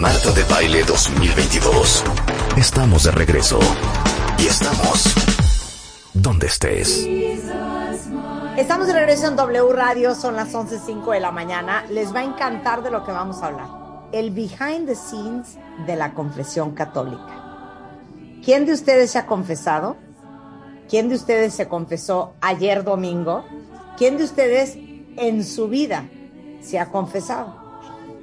Marta de Baile 2022. Estamos de regreso. Y estamos donde estés. Estamos de regreso en W Radio, son las 11.05 de la mañana. Les va a encantar de lo que vamos a hablar. El behind the scenes de la confesión católica. ¿Quién de ustedes se ha confesado? ¿Quién de ustedes se confesó ayer domingo? ¿Quién de ustedes en su vida se ha confesado?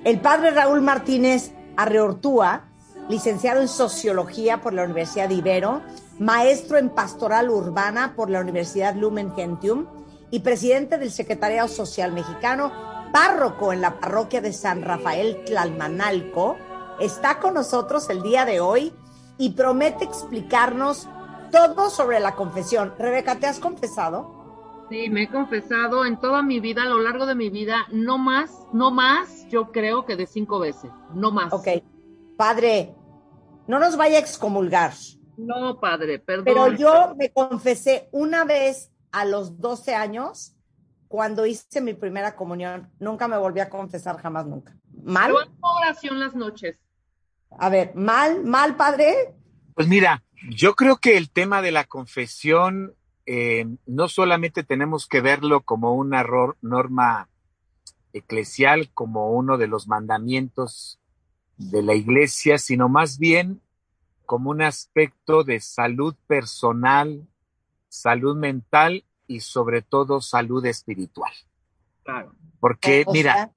El padre Raúl Martínez Arreortúa, licenciado en Sociología por la Universidad de Ibero, maestro en Pastoral Urbana por la Universidad Lumen Gentium y presidente del Secretariado Social Mexicano, párroco en la parroquia de San Rafael Tlalmanalco, está con nosotros el día de hoy y promete explicarnos todo sobre la confesión. Rebeca, ¿te has confesado? Sí, me he confesado en toda mi vida, a lo largo de mi vida, no más, no más, yo creo que de cinco veces, no más. Ok, padre, no nos vaya a excomulgar. No, padre, perdón. Pero yo me confesé una vez a los 12 años cuando hice mi primera comunión. Nunca me volví a confesar, jamás, nunca. ¿Mal? Yo oración las noches. A ver, ¿mal, mal, padre? Pues mira, yo creo que el tema de la confesión eh, no solamente tenemos que verlo como una norma eclesial, como uno de los mandamientos de la iglesia, sino más bien como un aspecto de salud personal, salud mental y sobre todo salud espiritual. Claro. Porque, mira,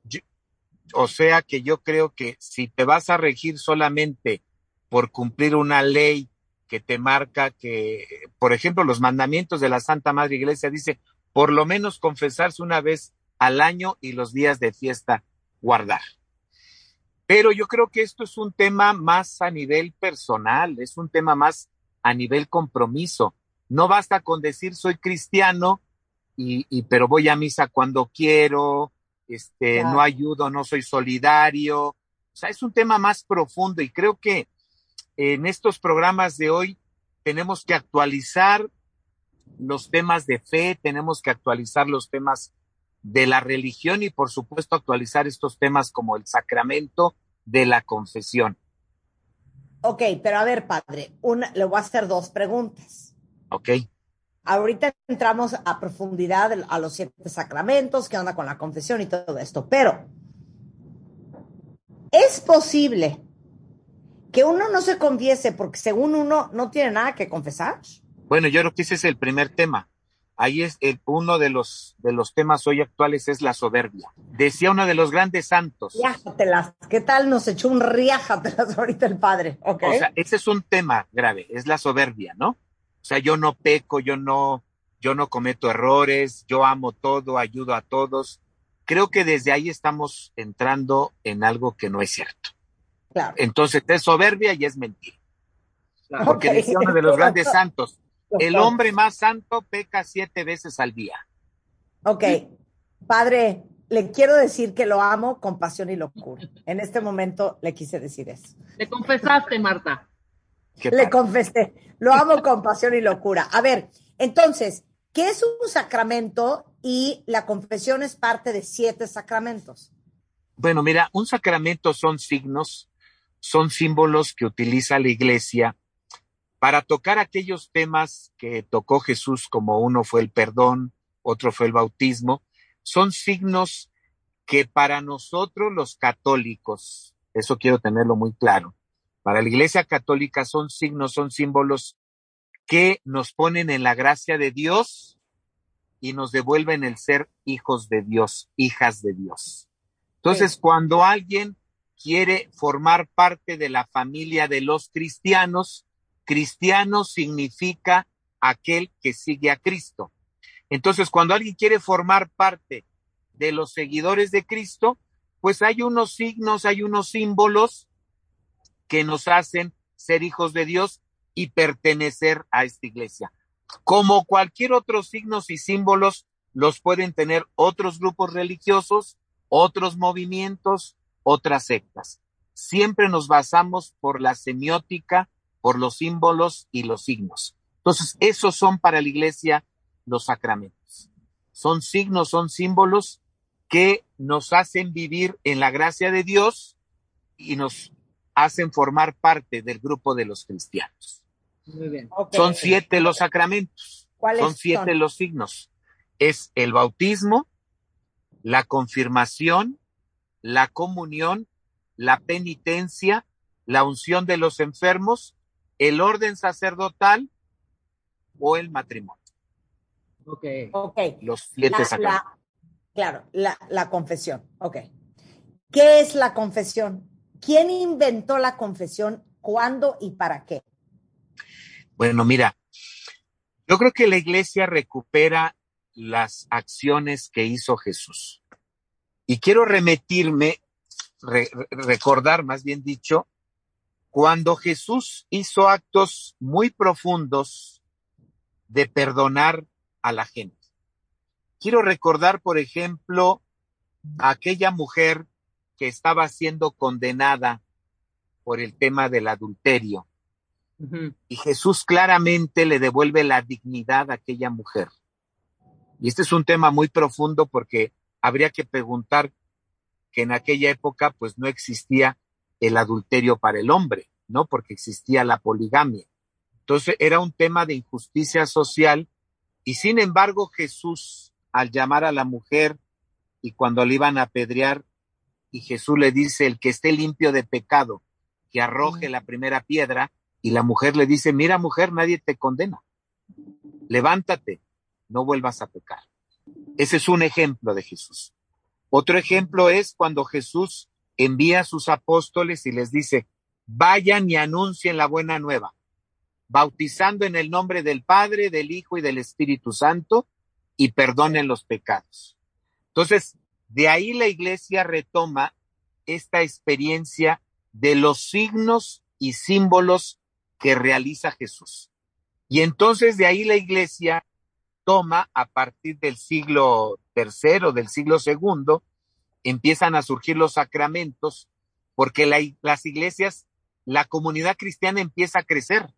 o sea que yo creo que si te vas a regir solamente por cumplir una ley que te marca que, por ejemplo, los mandamientos de la Santa Madre Iglesia dice, por lo menos confesarse una vez al año y los días de fiesta guardar. Pero yo creo que esto es un tema más a nivel personal, es un tema más a nivel compromiso. No basta con decir soy cristiano y, y pero voy a misa cuando quiero, este, no ayudo, no soy solidario. O sea, es un tema más profundo y creo que en estos programas de hoy tenemos que actualizar los temas de fe, tenemos que actualizar los temas de la religión y por supuesto actualizar estos temas como el sacramento de la confesión. Ok, pero a ver, padre, una, le voy a hacer dos preguntas. Ok. Ahorita entramos a profundidad a los siete sacramentos, qué onda con la confesión y todo esto, pero ¿es posible que uno no se confiese porque según uno no tiene nada que confesar. Bueno, yo creo que ese es el primer tema. Ahí es el, uno de los, de los temas hoy actuales es la soberbia. Decía uno de los grandes santos. Riájatelas. ¿Qué tal nos echó un riájatelas ahorita el padre? Okay. O sea, ese es un tema grave, es la soberbia, ¿no? O sea, yo no peco, yo no, yo no cometo errores, yo amo todo, ayudo a todos. Creo que desde ahí estamos entrando en algo que no es cierto. Entonces es soberbia y es mentira. Porque dice uno de los grandes santos, el hombre más santo peca siete veces al día. Ok, padre, le quiero decir que lo amo con pasión y locura. En este momento le quise decir eso. Le confesaste, Marta. Le confesé, lo amo con pasión y locura. A ver, entonces, ¿qué es un sacramento y la confesión es parte de siete sacramentos? Bueno, mira, un sacramento son signos son símbolos que utiliza la iglesia para tocar aquellos temas que tocó Jesús, como uno fue el perdón, otro fue el bautismo, son signos que para nosotros los católicos, eso quiero tenerlo muy claro, para la iglesia católica son signos, son símbolos que nos ponen en la gracia de Dios y nos devuelven el ser hijos de Dios, hijas de Dios. Entonces, cuando alguien quiere formar parte de la familia de los cristianos, cristiano significa aquel que sigue a Cristo. Entonces, cuando alguien quiere formar parte de los seguidores de Cristo, pues hay unos signos, hay unos símbolos que nos hacen ser hijos de Dios y pertenecer a esta iglesia. Como cualquier otro signos y símbolos, los pueden tener otros grupos religiosos, otros movimientos, otras sectas. Siempre nos basamos por la semiótica, por los símbolos y los signos. Entonces, esos son para la iglesia los sacramentos. Son signos, son símbolos que nos hacen vivir en la gracia de Dios y nos hacen formar parte del grupo de los cristianos. Muy bien. Ok. Son siete los sacramentos, ¿Cuáles son siete son? los signos. Es el bautismo, la confirmación, la comunión, la penitencia, la unción de los enfermos, el orden sacerdotal o el matrimonio. Ok. Ok. Los siete La- sacramentos. la- claro, la, la confesión. Ok. ¿Qué es la confesión? ¿Quién inventó la confesión? ¿Cuándo y para qué? Bueno, mira, yo creo que la iglesia recupera las acciones que hizo Jesús. Y quiero remitirme, re- re- recordar más bien dicho, cuando Jesús hizo actos muy profundos de perdonar a la gente. Quiero recordar, por ejemplo, a aquella mujer que estaba siendo condenada por el tema del adulterio y Jesús claramente le devuelve la dignidad a aquella mujer. Y este es un tema muy profundo porque habría que preguntar que en aquella época pues no existía el adulterio para el hombre, ¿no? Porque existía la poligamia. Entonces era un tema de injusticia social y sin embargo Jesús al llamar a la mujer y cuando le iban a apedrear y Jesús le dice el que esté limpio de pecado que arroje la primera piedra y la mujer le dice mira mujer nadie te condena levántate no vuelvas a pecar ese es un ejemplo de Jesús otro ejemplo es cuando Jesús envía a sus apóstoles y les dice vayan y anuncien la buena nueva bautizando en el nombre del Padre, del Hijo y del Espíritu Santo, y perdonen los pecados. Entonces, de ahí la iglesia retoma esta experiencia de los signos y símbolos que realiza Jesús. Y entonces de ahí la iglesia toma a partir del siglo tercero, del siglo segundo, empiezan a surgir los sacramentos, porque la- las iglesias, la comunidad cristiana empieza a crecer.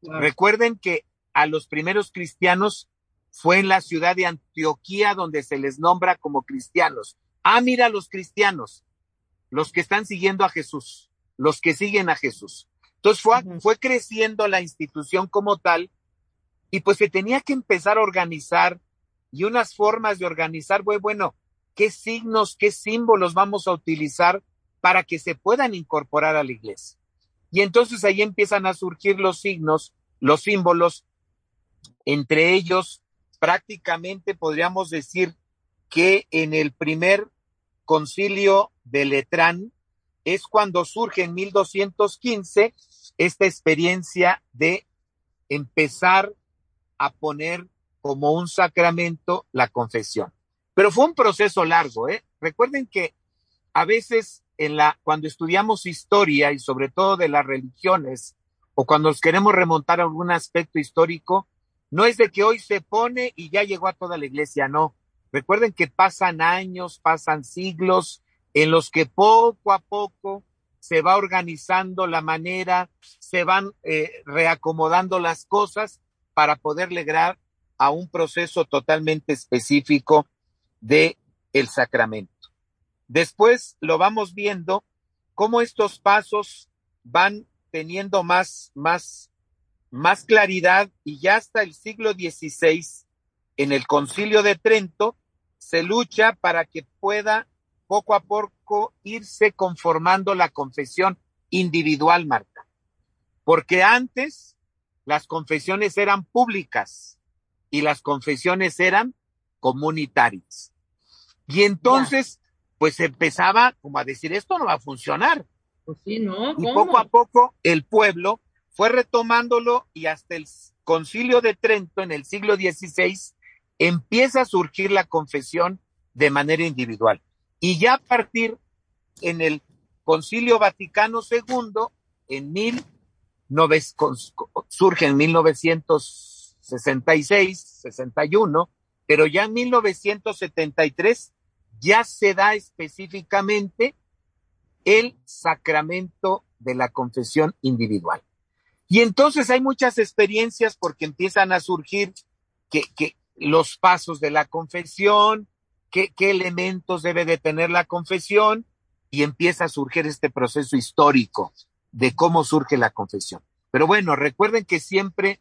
Claro. Recuerden que a los primeros cristianos fue en la ciudad de Antioquía donde se les nombra como cristianos. Ah, mira los cristianos, los que están siguiendo a Jesús, los que siguen a Jesús. Entonces fue creciendo la institución como tal y pues se tenía que empezar a organizar y unas formas de organizar, bueno, qué signos, qué símbolos vamos a utilizar para que se puedan incorporar a la iglesia. Y entonces ahí empiezan a surgir los signos, los símbolos, entre ellos prácticamente podríamos decir que en el primer concilio de Letrán es cuando surge en 1215 esta experiencia de empezar a poner como un sacramento la confesión. Pero fue un proceso largo, ¿eh? Recuerden que a veces en la, cuando estudiamos historia y sobre todo de las religiones, o cuando nos queremos remontar a algún aspecto histórico, no es de que hoy se pone y ya llegó a toda la iglesia, no. Recuerden que pasan años, pasan siglos en los que poco a poco se va organizando la manera, se van eh, reacomodando las cosas para poder lograr a un proceso totalmente específico de el sacramento. Después lo vamos viendo cómo estos pasos van teniendo más, más, más claridad y ya hasta el siglo XVI, en el concilio de Trento, se lucha para que pueda poco a poco irse conformando la confesión individual, Marta. Porque antes las confesiones eran públicas y las confesiones eran comunitarias. Y entonces, pues empezaba como a decir, esto no va a funcionar. Pues sí, ¿no? Y poco a poco el pueblo fue retomándolo y hasta el concilio de Trento en el siglo XVI empieza a surgir la confesión de manera individual. Y ya a partir en el concilio Vaticano II, en mil nove- con- surge en 1966, 61, pero ya en 1973 ya se da específicamente el sacramento de la confesión individual. Y entonces hay muchas experiencias porque empiezan a surgir que, que los pasos de la confesión, qué, qué elementos debe de tener la confesión, y empieza a surgir este proceso histórico de cómo surge la confesión. Pero bueno, recuerden que siempre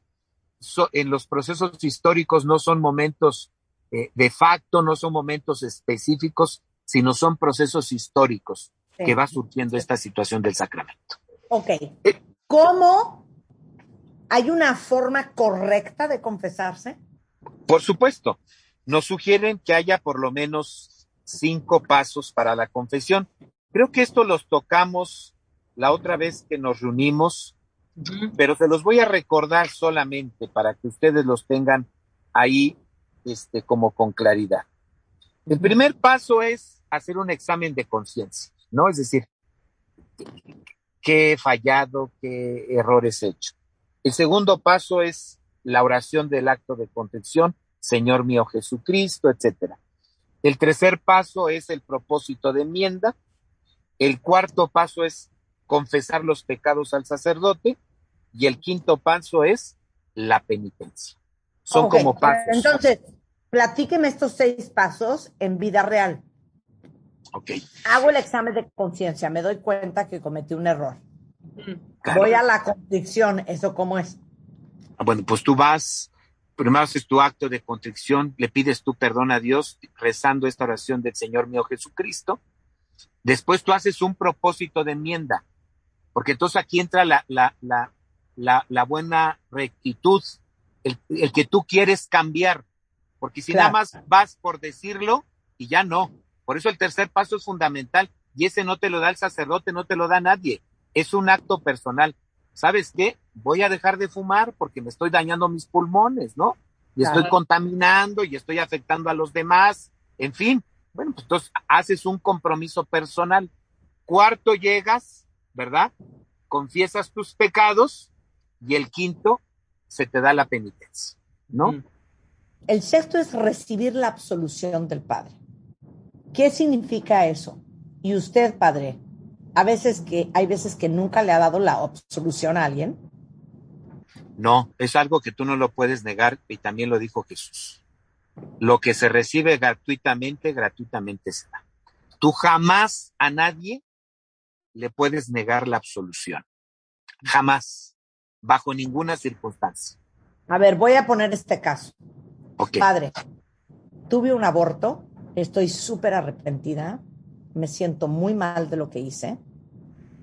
en los procesos históricos no son momentos eh, de facto, no son momentos específicos, sino son procesos históricos que va surgiendo esta situación del sacramento. Ok. Eh, ¿Cómo hay una forma correcta de confesarse? Por supuesto. Nos sugieren que haya por lo menos cinco pasos para la confesión. Creo que esto los tocamos la otra vez que nos reunimos, pero se los voy a recordar solamente para que ustedes los tengan ahí este, como con claridad. El primer paso es hacer un examen de conciencia, ¿no? Es decir, qué he fallado, qué errores he hecho. El segundo paso es la oración del acto de contención, Señor mío Jesucristo, etcétera. El tercer paso es el propósito de enmienda. El cuarto paso es confesar los pecados al sacerdote. Y el quinto paso es la penitencia. Son como pasos. Entonces, platíqueme estos seis pasos en vida real. Ok. Hago el examen de conciencia, me doy cuenta que cometí un error. Voy a la contrición, ¿eso cómo es? Ah, bueno, pues tú vas, primero haces tu acto de contrición, le pides tu perdón a Dios rezando esta oración del Señor mío Jesucristo. Después tú haces un propósito de enmienda, porque entonces aquí entra la, la, la, la, la buena rectitud, el, el, que tú quieres cambiar, porque si nada más vas por decirlo y ya no. Por eso el tercer paso es fundamental y ese no te lo da el sacerdote, no te lo da nadie. Es un acto personal. ¿Sabes qué? Voy a dejar de fumar porque me estoy dañando mis pulmones, ¿no? Y estoy contaminando y estoy afectando a los demás. En fin, bueno, pues entonces haces un compromiso personal. Cuarto llegas, ¿verdad? Confiesas tus pecados y el quinto se te da la penitencia, ¿no? Mm. El sexto es recibir la absolución del Padre. ¿Qué significa eso? Y usted, Padre, a veces que hay veces que nunca le ha dado la absolución a alguien. No, es algo que tú no lo puedes negar y también lo dijo Jesús. Lo que se recibe gratuitamente, gratuitamente se da. Tú jamás a nadie le puedes negar la absolución. Jamás, bajo ninguna circunstancia. A ver, voy a poner este caso. Padre, tuve un aborto, estoy súper arrepentida, me siento muy mal de lo que hice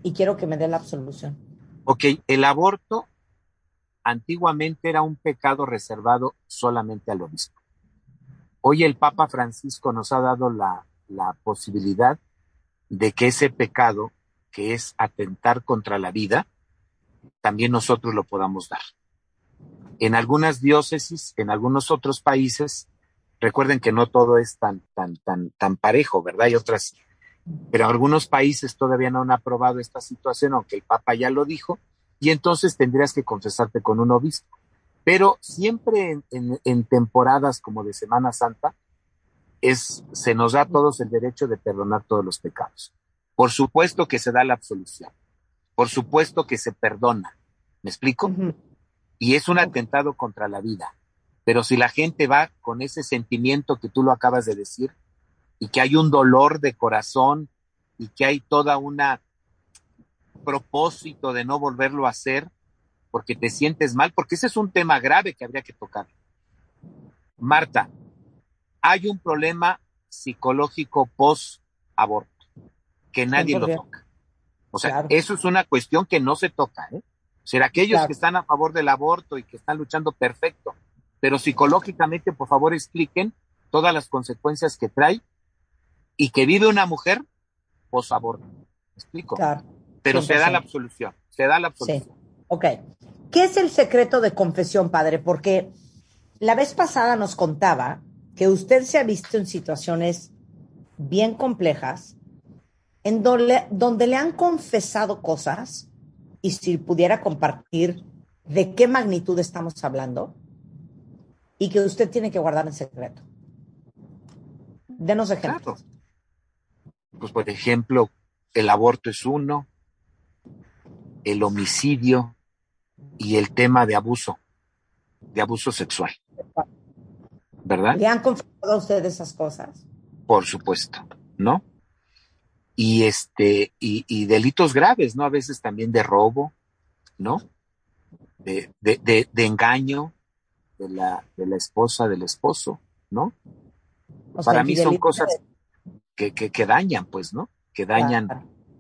y quiero que me dé la absolución. Ok, el aborto antiguamente era un pecado reservado solamente al obispo. Hoy el Papa Francisco nos ha dado la, la posibilidad de que ese pecado, que es atentar contra la vida, también nosotros lo podamos dar. En algunas diócesis, en algunos otros países, recuerden que no todo es tan, tan, tan, tan parejo, ¿verdad? Hay otras pero algunos países todavía no han aprobado esta situación, aunque el Papa ya lo dijo, y entonces tendrías que confesarte con un obispo. Pero siempre en, temporadas como de Semana Santa, es, se nos da a todos el derecho de perdonar todos los pecados. Por supuesto que se da la absolución. Por supuesto que se perdona. ¿Me explico? Y es un atentado contra la vida. Pero si la gente va con ese sentimiento que tú lo acabas de decir, y que hay un dolor de corazón y que hay toda una propósito de no volverlo a hacer porque te sientes mal, porque ese es un tema grave que habría que tocar. Marta, hay un problema psicológico post aborto que nadie lo toca. O sea, eso es una cuestión que no se toca, ¿eh? O sea, aquellos que están a favor del aborto y que están luchando perfecto, pero psicológicamente, por favor, expliquen todas las consecuencias que trae y que vive una mujer posaborto. ¿Me explico? Claro. Pero se da la absolución, se da la absolución. Sí. Ok. ¿Qué es el secreto de confesión, padre? Porque la vez pasada nos contaba que usted se ha visto en situaciones bien complejas en donde, donde le han confesado cosas y si pudiera compartir de qué magnitud estamos hablando y que usted tiene que guardar en secreto. Denos ejemplos pues por ejemplo, el aborto es uno, el homicidio y el tema de abuso, de abuso sexual. ¿Verdad? ¿Le han confesado a usted esas cosas? Por supuesto, ¿no? Y este, y, delitos graves, ¿no? A veces también de robo, ¿no? De, de, de, engaño de la, de la esposa, del esposo, ¿no? Para mí son cosas que, que, dañan, pues, ¿no? Que dañan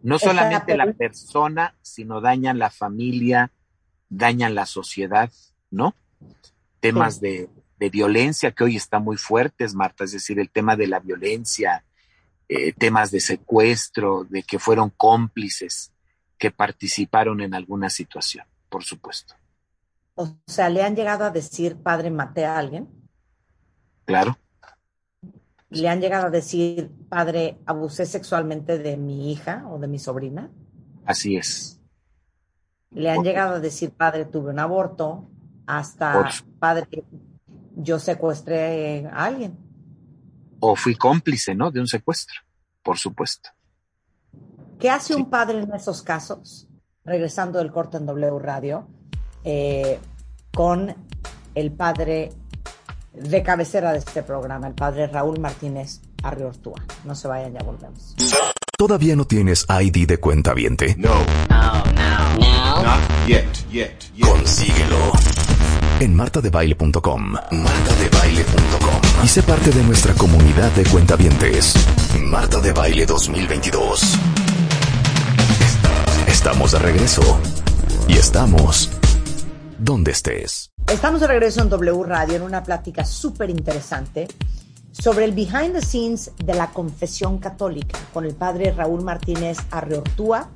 no solamente la persona, sino dañan la familia, dañan la sociedad, ¿no? Temas de, de, violencia que hoy están muy fuertes, Marta, es decir, el tema de la violencia, eh, temas de secuestro, de que fueron cómplices, que participaron en alguna situación, por supuesto. O sea, ¿le han llegado a decir, padre, maté a alguien? Claro. ¿Le han llegado a decir, padre, abusé sexualmente de mi hija o de mi sobrina? Así es. Le han llegado a decir, padre, tuve un aborto, hasta, padre, yo secuestré a alguien o fui cómplice, ¿no? De un secuestro, por supuesto. ¿Qué hace un padre en esos casos? Regresando del corte en W Radio, eh, con el padre de cabecera de este programa, el padre Raúl Martínez Arriortúa. No se vayan, ya volvemos. ¿Todavía no tienes ID de cuenta viente? No. No, no, no. Not yet, yet, yet. Consíguelo en martadebaile.com. Martadebaile.com. Y sé parte de nuestra comunidad de cuentavientes. Marta de Baile 2022. Estamos de regreso. Y estamos donde estés. Estamos de regreso en W Radio en una plática súper interesante sobre el behind the scenes de la confesión católica con el padre Raúl Martínez Arreortúa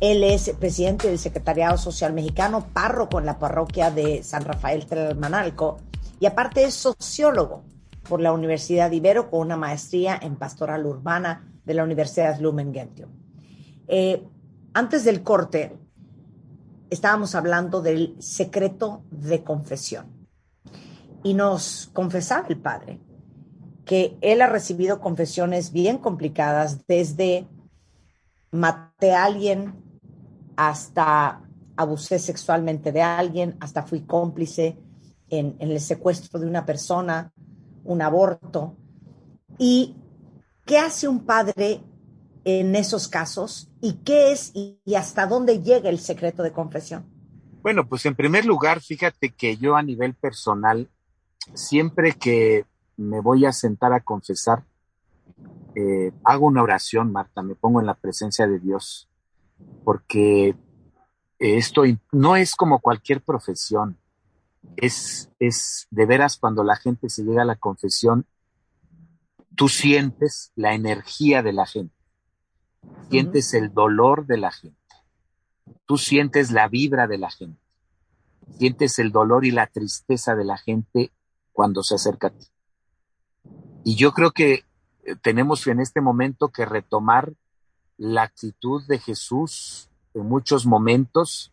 él es presidente del Secretariado Social Mexicano, párroco en la parroquia de San Rafael Tlalmanalco y aparte es sociólogo por la Universidad Ibero con una maestría en pastoral urbana de la Universidad Lumen Gentium. Eh, antes del corte, estábamos hablando del secreto de confesión y nos confesaba el padre que él ha recibido confesiones bien complicadas desde maté a alguien hasta abusé sexualmente de alguien, hasta fui cómplice en, el secuestro de una persona, un aborto. ¿Y qué hace un padre en esos casos? ¿Y qué es y, hasta dónde llega el secreto de confesión? Bueno, pues en primer lugar, fíjate que yo a nivel personal, siempre que me voy a sentar a confesar, eh, hago una oración, Marta, me pongo en la presencia de Dios porque esto no es como cualquier profesión. Es, es de veras cuando la gente se llega a la confesión, tú sientes la energía de la gente, sientes el dolor de la gente, tú sientes la vibra de la gente, sientes el dolor y la tristeza de la gente cuando se acerca a ti. Y yo creo que eh, tenemos en este momento que retomar la actitud de Jesús en muchos momentos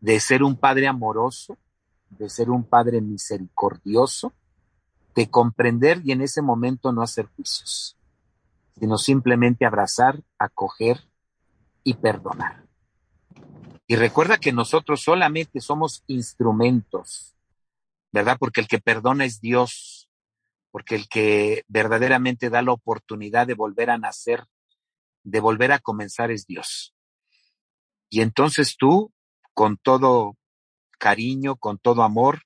de ser un padre amoroso, de ser un padre misericordioso, de comprender y en ese momento no hacer juicios, sino simplemente abrazar, acoger y perdonar. Y recuerda que nosotros solamente somos instrumentos, ¿verdad? Porque el que perdona es Dios, porque el que verdaderamente da la oportunidad de volver a nacer de volver a comenzar es Dios. Y entonces tú, con todo cariño, con todo amor,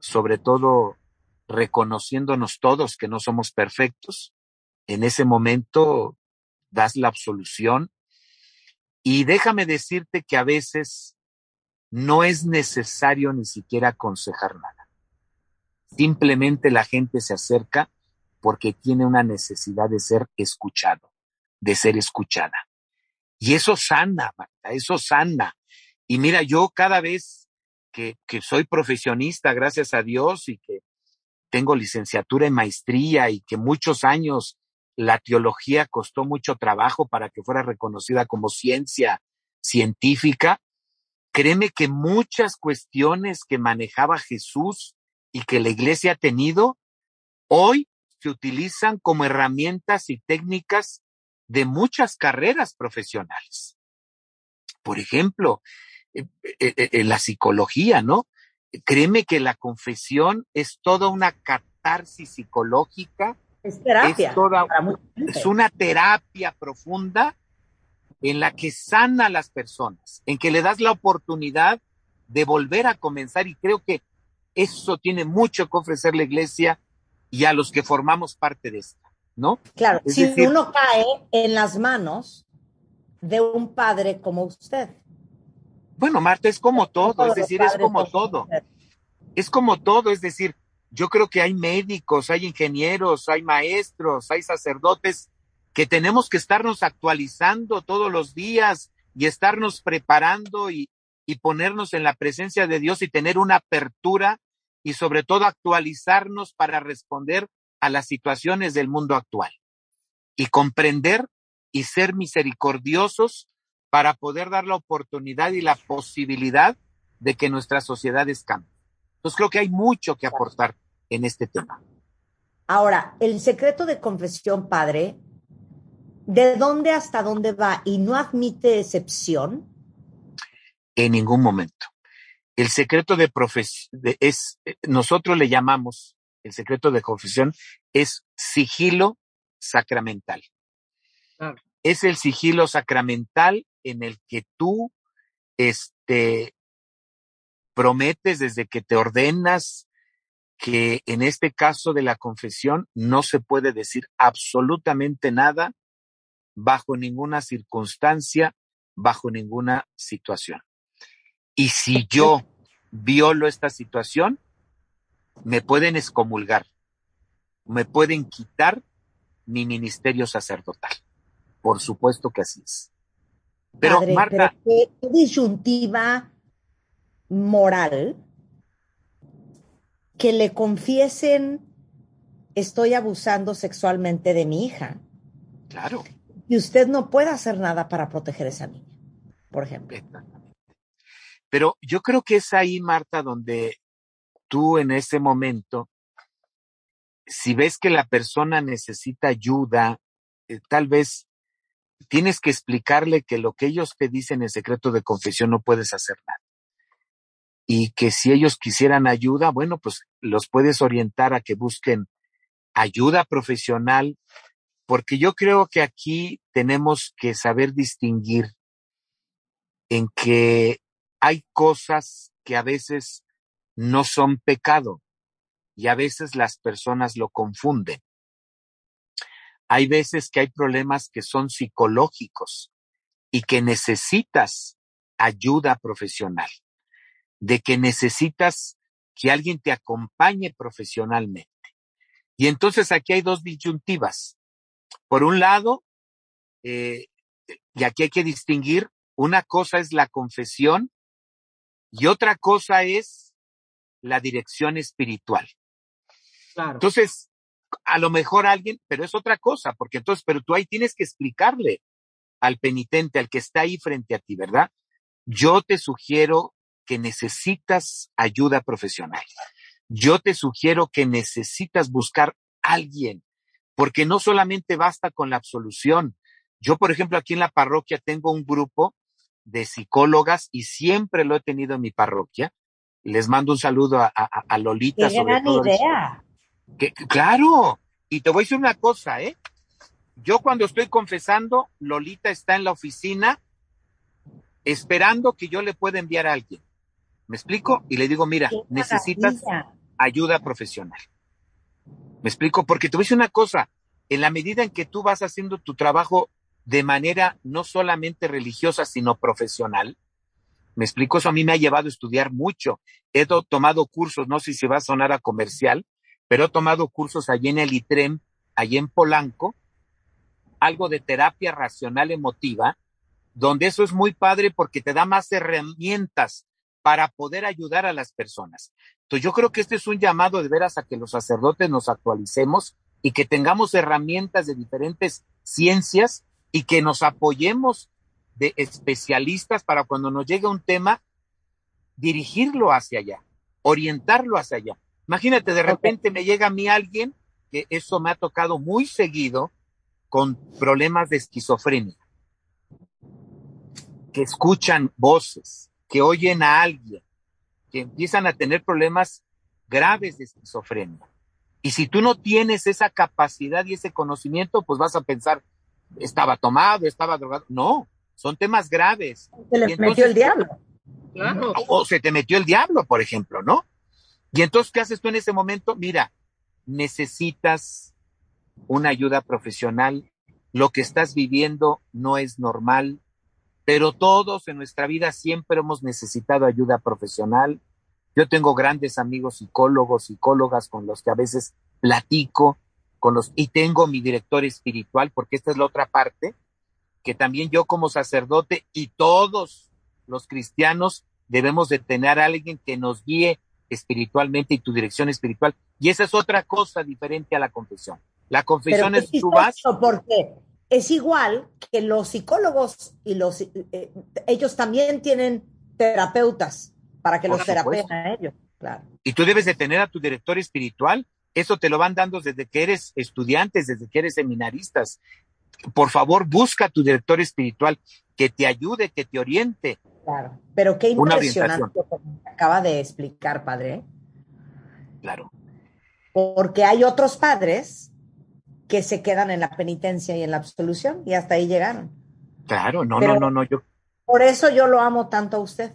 sobre todo reconociéndonos todos que no somos perfectos, en ese momento das la absolución. Y déjame decirte que a veces no es necesario ni siquiera aconsejar nada. Simplemente la gente se acerca porque tiene una necesidad de ser escuchado de ser escuchada. Y eso sana, Marta, eso sana. Y mira, yo cada vez que, que soy profesionista, gracias a Dios, y que tengo licenciatura en maestría y que muchos años la teología costó mucho trabajo para que fuera reconocida como ciencia científica, créeme que muchas cuestiones que manejaba Jesús y que la iglesia ha tenido, hoy se utilizan como herramientas y técnicas de muchas carreras profesionales. Por ejemplo, eh, eh, eh, la psicología, ¿no? Créeme que la confesión es toda una catarsis psicológica Es terapia. Es, toda, es una terapia profunda en la que sana a las personas, en que le das la oportunidad de volver a comenzar y creo que eso tiene mucho que ofrecer la iglesia y a los que formamos parte de esta, ¿no? Claro, si uno cae en las manos de un padre como usted. Bueno, Marta, es como todo, es decir, es como todo. Es como todo, es decir, yo creo que hay médicos, hay ingenieros, hay maestros, hay sacerdotes que tenemos que estarnos actualizando todos los días y estarnos preparando y, y ponernos en la presencia de Dios y tener una apertura y sobre todo actualizarnos para responder a las situaciones del mundo actual y comprender y ser misericordiosos para poder dar la oportunidad y la posibilidad de que nuestras sociedades cambien. Entonces creo que hay mucho que aportar en este tema. Ahora, el secreto de confesión, padre, ¿de dónde hasta dónde va y no admite excepción? En ningún momento. El secreto de profesión es, nosotros le llamamos, el secreto de confesión es sigilo sacramental. Es el sigilo sacramental en el que tú, este, prometes desde que te ordenas que en este caso de la confesión no se puede decir absolutamente nada bajo ninguna circunstancia, bajo ninguna situación. Y si yo violo esta situación, me pueden excomulgar, me pueden quitar mi ministerio sacerdotal. Por supuesto que así es. Pero Marta, ¿qué disyuntiva moral que le confiesen estoy abusando sexualmente de mi hija. Claro. Y usted no puede hacer nada para proteger a esa niña, por ejemplo. Pero yo creo que es ahí, Marta, donde tú en ese momento, si ves que la persona necesita ayuda, eh, tal vez tienes que explicarle que lo que ellos te dicen en secreto de confesión no puedes hacer nada. Y que si ellos quisieran ayuda, bueno, pues los puedes orientar a que busquen ayuda profesional, porque yo creo que aquí tenemos que saber distinguir en que hay cosas que a veces no son pecado y a veces las personas lo confunden. Hay veces que hay problemas que son psicológicos y que necesitas ayuda profesional, de que necesitas que alguien te acompañe profesionalmente. Y entonces aquí hay dos disyuntivas. Por un lado, eh, y aquí hay que distinguir, una cosa es la confesión y otra cosa es la dirección espiritual. Claro. Entonces, a lo mejor alguien, pero es otra cosa, porque entonces, pero tú ahí tienes que explicarle al penitente, al que está ahí frente a ti, ¿verdad? Yo te sugiero que necesitas ayuda profesional. Yo te sugiero que necesitas buscar alguien, porque no solamente basta con la absolución. Yo, por ejemplo, aquí en la parroquia tengo un grupo de psicólogas y siempre lo he tenido en mi parroquia. Les mando un saludo a, a, Lolita. Qué gran idea. Que, claro, y te voy a decir una cosa, ¿eh? Yo cuando estoy confesando, Lolita está en la oficina esperando que yo le pueda enviar a alguien. ¿Me explico? Y le digo, mira, necesitas ayuda profesional. ¿Me explico? Porque te voy a decir una cosa, en la medida en que tú vas haciendo tu trabajo de manera no solamente religiosa, sino profesional. Me explico, eso a mí me ha llevado a estudiar mucho. He tomado cursos, no sé si va a sonar a comercial, pero he tomado cursos allí en el ITREM, allí en Polanco, algo de terapia racional emotiva, donde eso es muy padre porque te da más herramientas para poder ayudar a las personas. Entonces yo creo que este es un llamado de veras a que los sacerdotes nos actualicemos y que tengamos herramientas de diferentes ciencias y que nos apoyemos de especialistas para cuando nos llegue un tema, dirigirlo hacia allá, orientarlo hacia allá. Imagínate, de repente me llega a mí alguien, que eso me ha tocado muy seguido, con problemas de esquizofrenia, que escuchan voces, que oyen a alguien, que empiezan a tener problemas graves de esquizofrenia. Y si tú no tienes esa capacidad y ese conocimiento, pues vas a pensar, estaba tomado, estaba drogado. No, son temas graves. Se le metió el diablo. Claro. O se te metió el diablo, por ejemplo, ¿no? Y entonces, ¿qué haces tú en ese momento? Mira, necesitas una ayuda profesional. Lo que estás viviendo no es normal, pero todos en nuestra vida siempre hemos necesitado ayuda profesional yo tengo grandes amigos psicólogos, psicólogas con los que a veces platico, con los, y tengo mi director espiritual, porque esta es la otra parte, que también yo como sacerdote y todos los cristianos debemos de tener a alguien que nos guíe espiritualmente y tu dirección espiritual. Y esa es otra cosa diferente a la confesión. La confesión es tu vas. Porque es igual que los psicólogos y los eh, ellos también tienen terapeutas para que los terapeen a ellos, claro. Y tú debes de tener a tu director espiritual, eso te lo van dando desde que eres estudiantes, desde que eres seminaristas. Por favor, busca a tu director espiritual que te ayude, que te oriente. Claro, pero qué impresionante lo que acaba de explicar, padre. Claro. Porque hay otros padres que se quedan en la penitencia y en la absolución y hasta ahí llegaron. Claro, no, no, no, no, yo. Por eso yo lo amo tanto a usted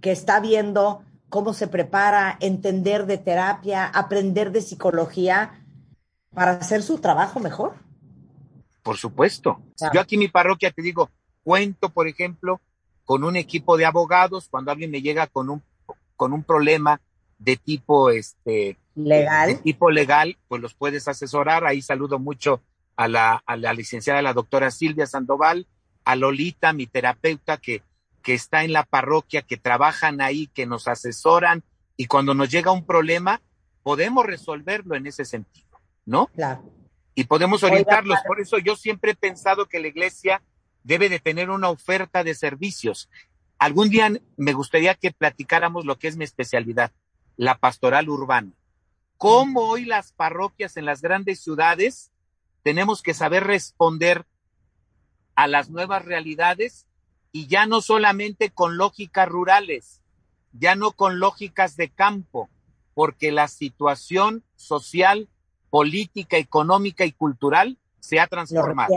que está viendo cómo se prepara, entender de terapia, aprender de psicología para hacer su trabajo mejor. Por supuesto. Yo aquí en mi parroquia te digo, cuento, por ejemplo, con un equipo de abogados cuando alguien me llega con un con un problema de tipo este legal, de tipo legal, pues los puedes asesorar. Ahí saludo mucho a la, a la licenciada, la doctora Silvia Sandoval, a Lolita, mi terapeuta, que que está en la parroquia, que trabajan ahí, que nos asesoran y cuando nos llega un problema, podemos resolverlo en ese sentido, ¿no? Claro. Y podemos orientarlos. Por eso yo siempre he pensado que la iglesia debe de tener una oferta de servicios. Algún día me gustaría que platicáramos lo que es mi especialidad, la pastoral urbana. Cómo hoy las parroquias en las grandes ciudades tenemos que saber responder a las nuevas realidades y ya no solamente con lógicas rurales, ya no con lógicas de campo, porque la situación social, política, económica y cultural se ha transformado.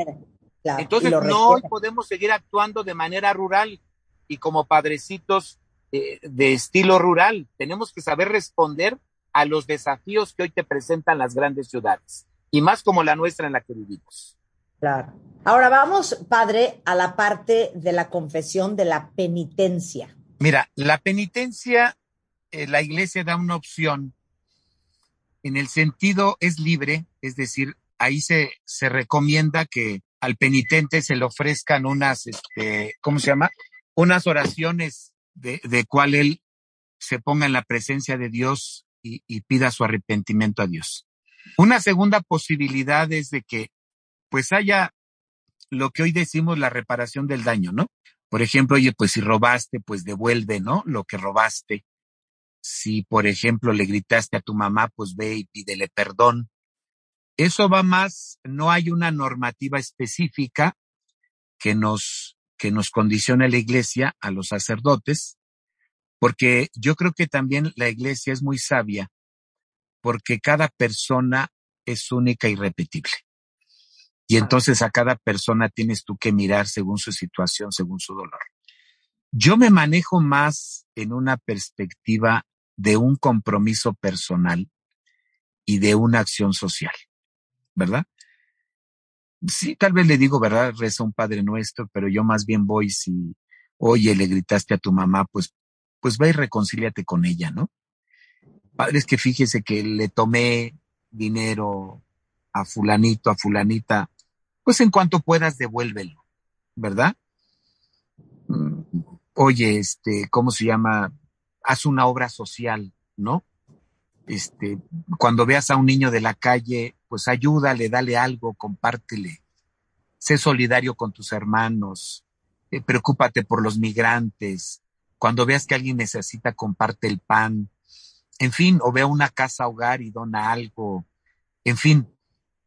Entonces no podemos seguir actuando de manera rural y como padrecitos eh, de estilo rural. Tenemos que saber responder a los desafíos que hoy te presentan las grandes ciudades y más como la nuestra en la que vivimos. Claro. Ahora vamos, padre, a la parte de la confesión de la penitencia. Mira, la penitencia, eh, la iglesia da una opción en el sentido es libre, es decir, ahí se, se recomienda que al penitente se le ofrezcan unas, este, ¿cómo se llama? Unas oraciones de, de cual él se ponga en la presencia de Dios y, y pida su arrepentimiento a Dios. Una segunda posibilidad es de que pues haya lo que hoy decimos la reparación del daño, ¿no? Por ejemplo, oye, pues si robaste, pues devuelve, ¿no? Lo que robaste. Si, por ejemplo, le gritaste a tu mamá, pues ve y pídele perdón. Eso va más, no hay una normativa específica que nos, que nos condicione la iglesia, a los sacerdotes, porque yo creo que también la iglesia es muy sabia, porque cada persona es única y repetible. Y entonces a cada persona tienes tú que mirar según su situación, según su dolor. Yo me manejo más en una perspectiva de un compromiso personal y de una acción social, ¿verdad? Sí, tal vez le digo, ¿verdad? Reza un Padre Nuestro, pero yo más bien voy si, oye, le gritaste a tu mamá, pues, pues va y reconcíliate con ella, ¿no? Padre, es que fíjese que le tomé dinero a fulanito, a fulanita, pues en cuanto puedas devuélvelo, ¿verdad? Mm, oye, este, ¿cómo se llama? Haz una obra social, ¿no? Este, cuando veas a un niño de la calle, pues ayúdale, dale algo, compártele. Sé solidario con tus hermanos, eh, preocúpate por los migrantes. Cuando veas que alguien necesita, comparte el pan. En fin, o ve a una casa hogar y dona algo. En fin,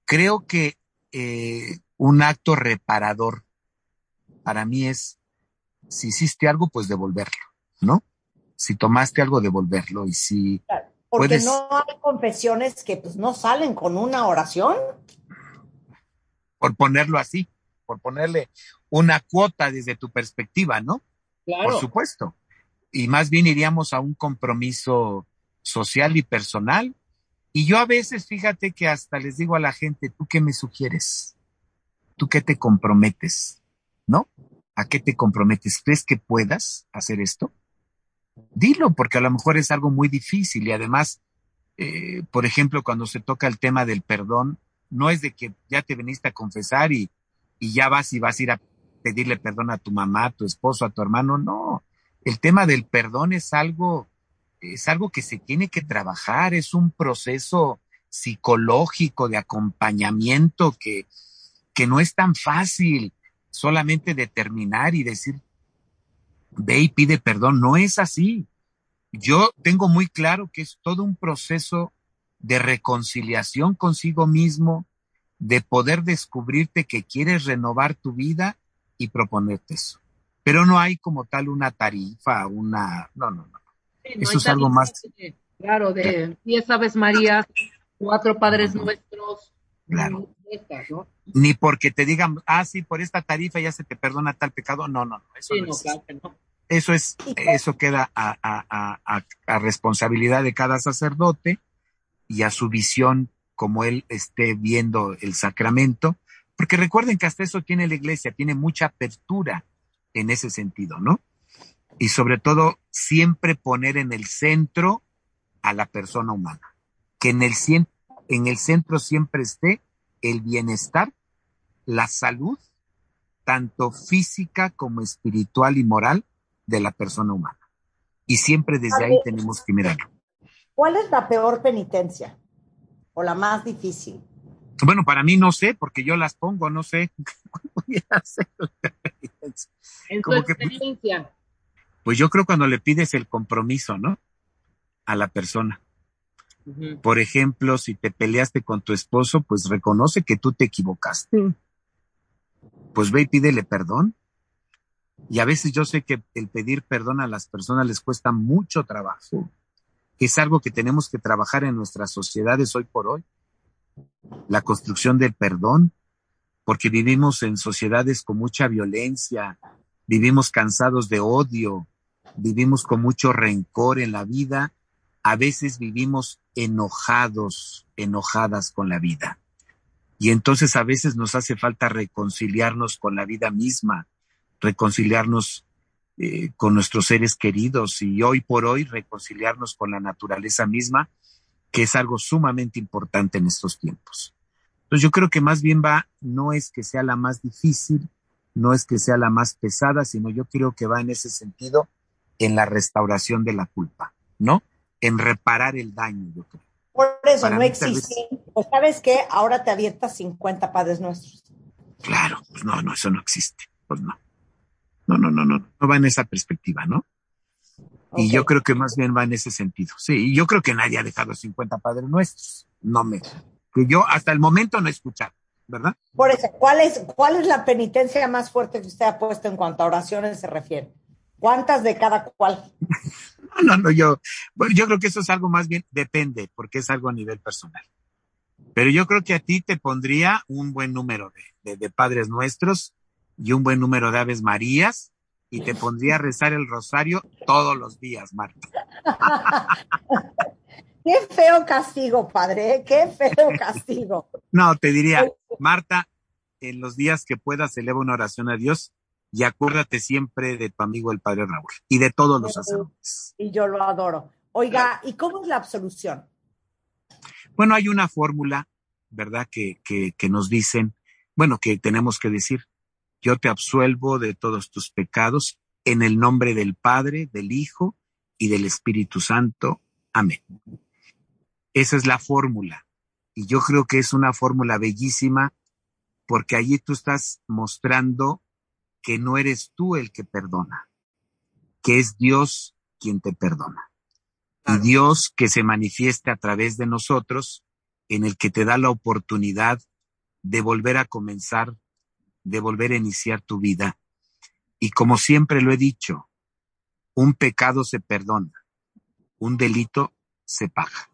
creo que eh, un acto reparador. Para mí es, si hiciste algo, pues devolverlo, ¿no? Si tomaste algo, devolverlo. Y si Porque no hay confesiones que pues no salen con una oración. Por ponerlo así, por ponerle una cuota desde tu perspectiva, ¿no? Claro. Por supuesto. Y más bien iríamos a un compromiso social y personal. Y yo a veces, fíjate que hasta les digo a la gente, ¿tú qué me sugieres? ¿Tú qué te comprometes? ¿No? ¿A qué te comprometes? ¿Crees que puedas hacer esto? Dilo, porque a lo mejor es algo muy difícil y además, eh, por ejemplo, cuando se toca el tema del perdón, no es de que ya te veniste a confesar y, y ya vas y vas a ir a pedirle perdón a tu mamá, a tu esposo, a tu hermano, no. El tema del perdón es algo, es algo que se tiene que trabajar, es un proceso psicológico de acompañamiento que, que no es tan fácil solamente determinar y decir, ve y pide perdón. No es así. Yo tengo muy claro que es todo un proceso de reconciliación consigo mismo, de poder descubrirte que quieres renovar tu vida y proponerte eso. Pero no hay como tal una tarifa, una... No, no, no. eso es algo más... claro, de diez Aves María, cuatro Padres Nuestros. Claro. Ni porque te digan, ah, sí, por esta tarifa ya se te perdona tal pecado. No, no, no. Eso no, no. Eso es, eso queda a, a, a, a, responsabilidad de cada sacerdote y a su visión como él esté viendo el sacramento, porque recuerden que hasta eso tiene la iglesia, tiene mucha apertura en ese sentido, ¿no? Y sobre todo, siempre poner en el centro a la persona humana, que en el, en el centro siempre esté el bienestar, la salud, tanto física como espiritual y moral de la persona humana. Y siempre desde ahí tenemos que mirarlo. ¿Cuál es la peor penitencia o la más difícil? Bueno, para mí no sé, porque yo las pongo, no sé. en tu experiencia. pues yo creo cuando le pides el compromiso, ¿no? A la persona. Por ejemplo, si te peleaste con tu esposo, pues reconoce que tú te equivocaste. Pues ve y pídele perdón. Y a veces yo sé que el pedir perdón a las personas les cuesta mucho trabajo. Es algo que tenemos que trabajar en nuestras sociedades hoy por hoy. La construcción del perdón, porque vivimos en sociedades con mucha violencia, vivimos cansados de odio, vivimos con mucho rencor en la vida, a veces vivimos enojados, enojadas con la vida. Y entonces a veces nos hace falta reconciliarnos con la vida misma, reconciliarnos eh, con nuestros seres queridos y hoy por hoy reconciliarnos con la naturaleza misma, que es algo sumamente importante en estos tiempos. Entonces yo creo que más bien va, no es que sea la más difícil, no es que sea la más pesada, sino yo creo que va en ese sentido en la restauración de la culpa, ¿no? En reparar el daño, yo creo. Por eso no existe. Pues sabes qué, ahora te abiertas 50 padres nuestros. Claro, pues no, no, eso no existe. Pues no. No, no, no, no, no va en esa perspectiva, ¿no? Y yo creo que más bien va en ese sentido. Sí, y yo creo que nadie ha dejado 50 padres nuestros. No me, que yo hasta el momento no he escuchado, ¿verdad? Por eso, ¿cuál es, cuál es la penitencia más fuerte que usted ha puesto en cuanto a oraciones se refiere? ¿Cuántas de cada cual? no, no, no, yo, bueno, yo creo que eso es algo más bien, depende, porque es algo a nivel personal. Pero yo creo que a ti te pondría un buen número de, de, de Padres Nuestros y un buen número de Aves Marías y te pondría a rezar el rosario todos los días, Marta. Qué feo castigo, padre, ¿eh? qué feo castigo. no, te diría, Marta, en los días que puedas, eleva una oración a Dios y acuérdate siempre de tu amigo el Padre Raúl y de todos los sacerdotes. Y yo lo adoro. Oiga, ¿y cómo es la absolución? Bueno, hay una fórmula, ¿verdad? Que, que, que nos dicen, bueno, que tenemos que decir, yo te absuelvo de todos tus pecados en el nombre del Padre, del Hijo y del Espíritu Santo. Amén. Esa es la fórmula. Y yo creo que es una fórmula bellísima porque allí tú estás mostrando que no eres tú el que perdona, que es Dios quien te perdona. Y Dios que se manifieste a través de nosotros, en el que te da la oportunidad de volver a comenzar de volver a iniciar tu vida. Y como siempre lo he dicho, un pecado se perdona, un delito se paga.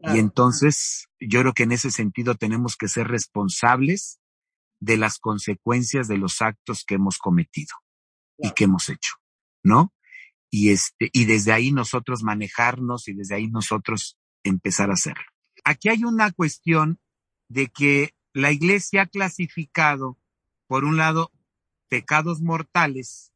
Y entonces yo creo que en ese sentido tenemos que ser responsables de las consecuencias de los actos que hemos cometido y que hemos hecho, ¿no? Y este, y desde ahí nosotros manejarnos y desde ahí nosotros empezar a hacerlo. Aquí hay una cuestión de que la iglesia ha clasificado, por un lado, pecados mortales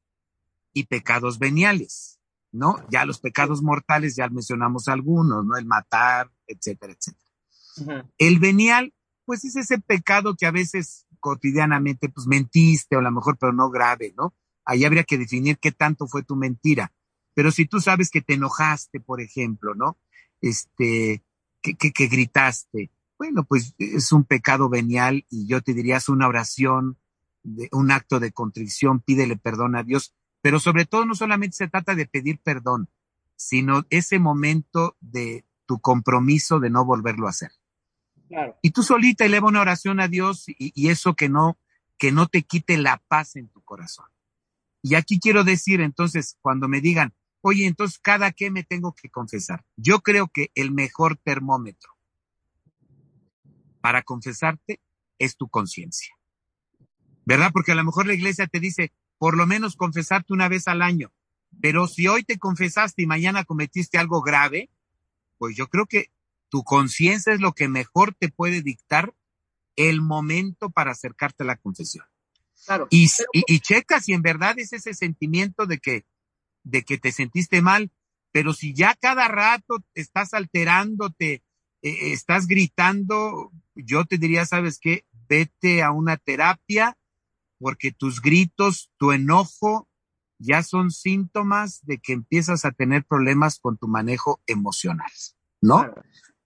y pecados veniales, ¿no? Ya los pecados mortales, ya mencionamos algunos, ¿no? El matar, etcétera, etcétera. El venial, pues es ese pecado que a veces cotidianamente, pues mentiste o a lo mejor, pero no grave, ¿no? Ahí habría que definir qué tanto fue tu mentira. Pero si tú sabes que te enojaste, por ejemplo, ¿no? Este, que, que, gritaste, bueno, pues es un pecado venial y yo te diría es una oración, de, un acto de contrición, pídele perdón a Dios, pero sobre todo no solamente se trata de pedir perdón, sino ese momento de tu compromiso de no volverlo a hacer. Y tú solita eleva una oración a Dios y, y, eso que no, que no te quite la paz en tu corazón. Y aquí quiero decir entonces, cuando me digan, oye, entonces cada qué me tengo que confesar. Yo creo que el mejor termómetro para confesarte es tu conciencia. ¿Verdad? Porque a lo mejor la iglesia te dice, por lo menos confesarte una vez al año. Pero si hoy te confesaste y mañana cometiste algo grave, pues yo creo que tu conciencia es lo que mejor te puede dictar el momento para acercarte a la confesión. Claro. Y, pero... y, y, checa si en verdad es ese sentimiento de que, de que te sentiste mal, pero si ya cada rato estás alterándote, eh, estás gritando, yo te diría, ¿sabes qué? Vete a una terapia porque tus gritos, tu enojo, ya son síntomas de que empiezas a tener problemas con tu manejo emocional, ¿no? Claro.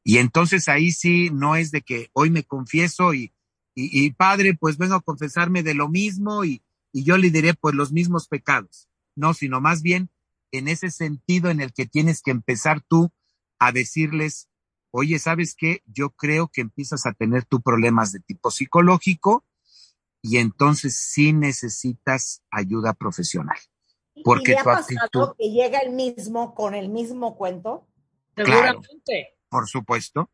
Y entonces ahí sí no es de que hoy me confieso y, y, y padre, pues vengo a confesarme de lo mismo y, y, yo le diré pues los mismos pecados. No, sino más bien en ese sentido en el que tienes que empezar tú a decirles, oye, ¿sabes qué? Yo creo que empiezas a tener tú problemas de tipo psicológico y entonces sí necesitas ayuda profesional. Porque ¿Y tu ha actitud... que llega el mismo con el mismo cuento? Claro, por supuesto.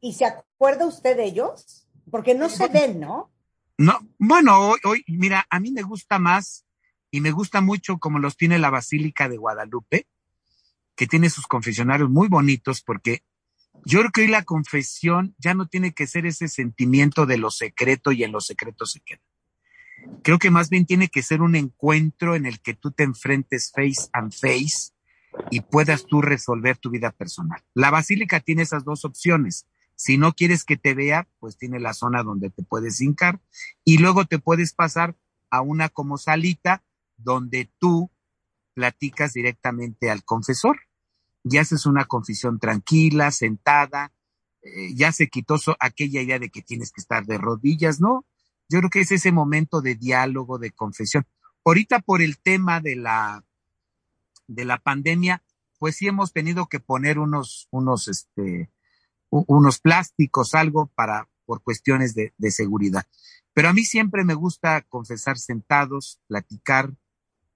¿Y se acuerda usted de ellos? Porque no se ven, ¿no? No, bueno, hoy, hoy, mira, a mí me gusta más y me gusta mucho como los tiene la Basílica de Guadalupe, que tiene sus confesionarios muy bonitos porque yo creo que hoy la confesión ya no tiene que ser ese sentimiento de lo secreto y en lo secreto se queda. Creo que más bien tiene que ser un encuentro en el que tú te enfrentes face and face y puedas tú resolver tu vida personal. La basílica tiene esas dos opciones. Si no quieres que te vea, pues tiene la zona donde te puedes hincar y luego te puedes pasar a una como salita donde tú platicas directamente al confesor y haces una confesión tranquila, sentada, eh, ya se quitó aquella idea de que tienes que estar de rodillas, ¿no? Yo creo que es ese momento de diálogo, de confesión. Ahorita por el tema de la, de la pandemia, pues sí hemos tenido que poner unos, unos, este, unos plásticos, algo para, por cuestiones de, de seguridad. Pero a mí siempre me gusta confesar sentados, platicar,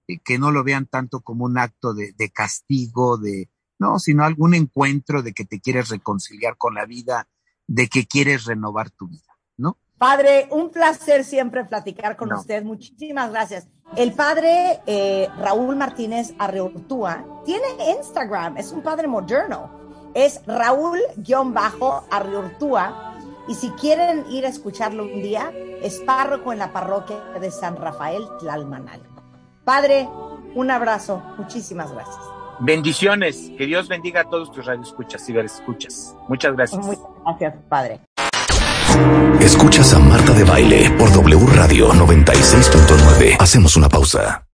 eh, que no lo vean tanto como un acto de, de castigo, de, no, sino algún encuentro de que te quieres reconciliar con la vida, de que quieres renovar tu vida, ¿no? Padre, un placer siempre platicar con no. usted. Muchísimas gracias. El padre eh, Raúl Martínez Arreurtúa tiene Instagram, es un padre moderno. Es Raúl-Arreurtúa. Y si quieren ir a escucharlo un día, es párroco en la parroquia de San Rafael Tlalmanalco. Padre, un abrazo. Muchísimas gracias. Bendiciones. Que Dios bendiga a todos tus radioescuchas y escuchas. Muchas gracias. Muchas gracias, padre. Escuchas a Marta de Baile por W Radio 96.9. Hacemos una pausa.